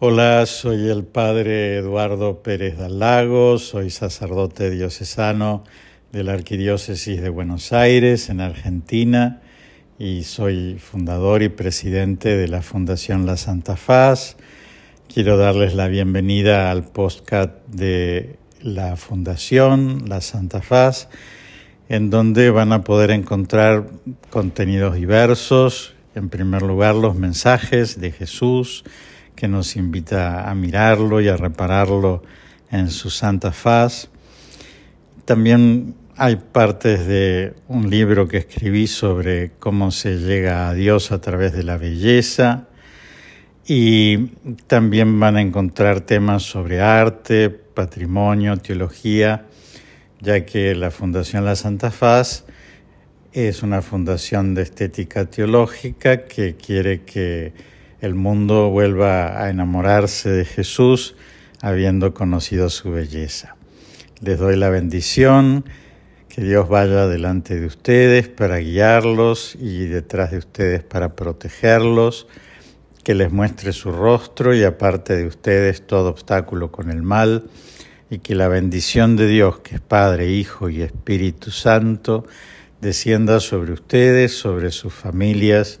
Hola, soy el padre Eduardo Pérez Dalago, soy sacerdote diocesano de la Arquidiócesis de Buenos Aires, en Argentina, y soy fundador y presidente de la Fundación La Santa Faz. Quiero darles la bienvenida al podcast de la Fundación La Santa Faz, en donde van a poder encontrar contenidos diversos, en primer lugar los mensajes de Jesús, que nos invita a mirarlo y a repararlo en su santa faz. También hay partes de un libro que escribí sobre cómo se llega a Dios a través de la belleza y también van a encontrar temas sobre arte, patrimonio, teología, ya que la Fundación La Santa Faz es una fundación de estética teológica que quiere que el mundo vuelva a enamorarse de Jesús habiendo conocido su belleza. Les doy la bendición, que Dios vaya delante de ustedes para guiarlos y detrás de ustedes para protegerlos, que les muestre su rostro y aparte de ustedes todo obstáculo con el mal, y que la bendición de Dios, que es Padre, Hijo y Espíritu Santo, descienda sobre ustedes, sobre sus familias,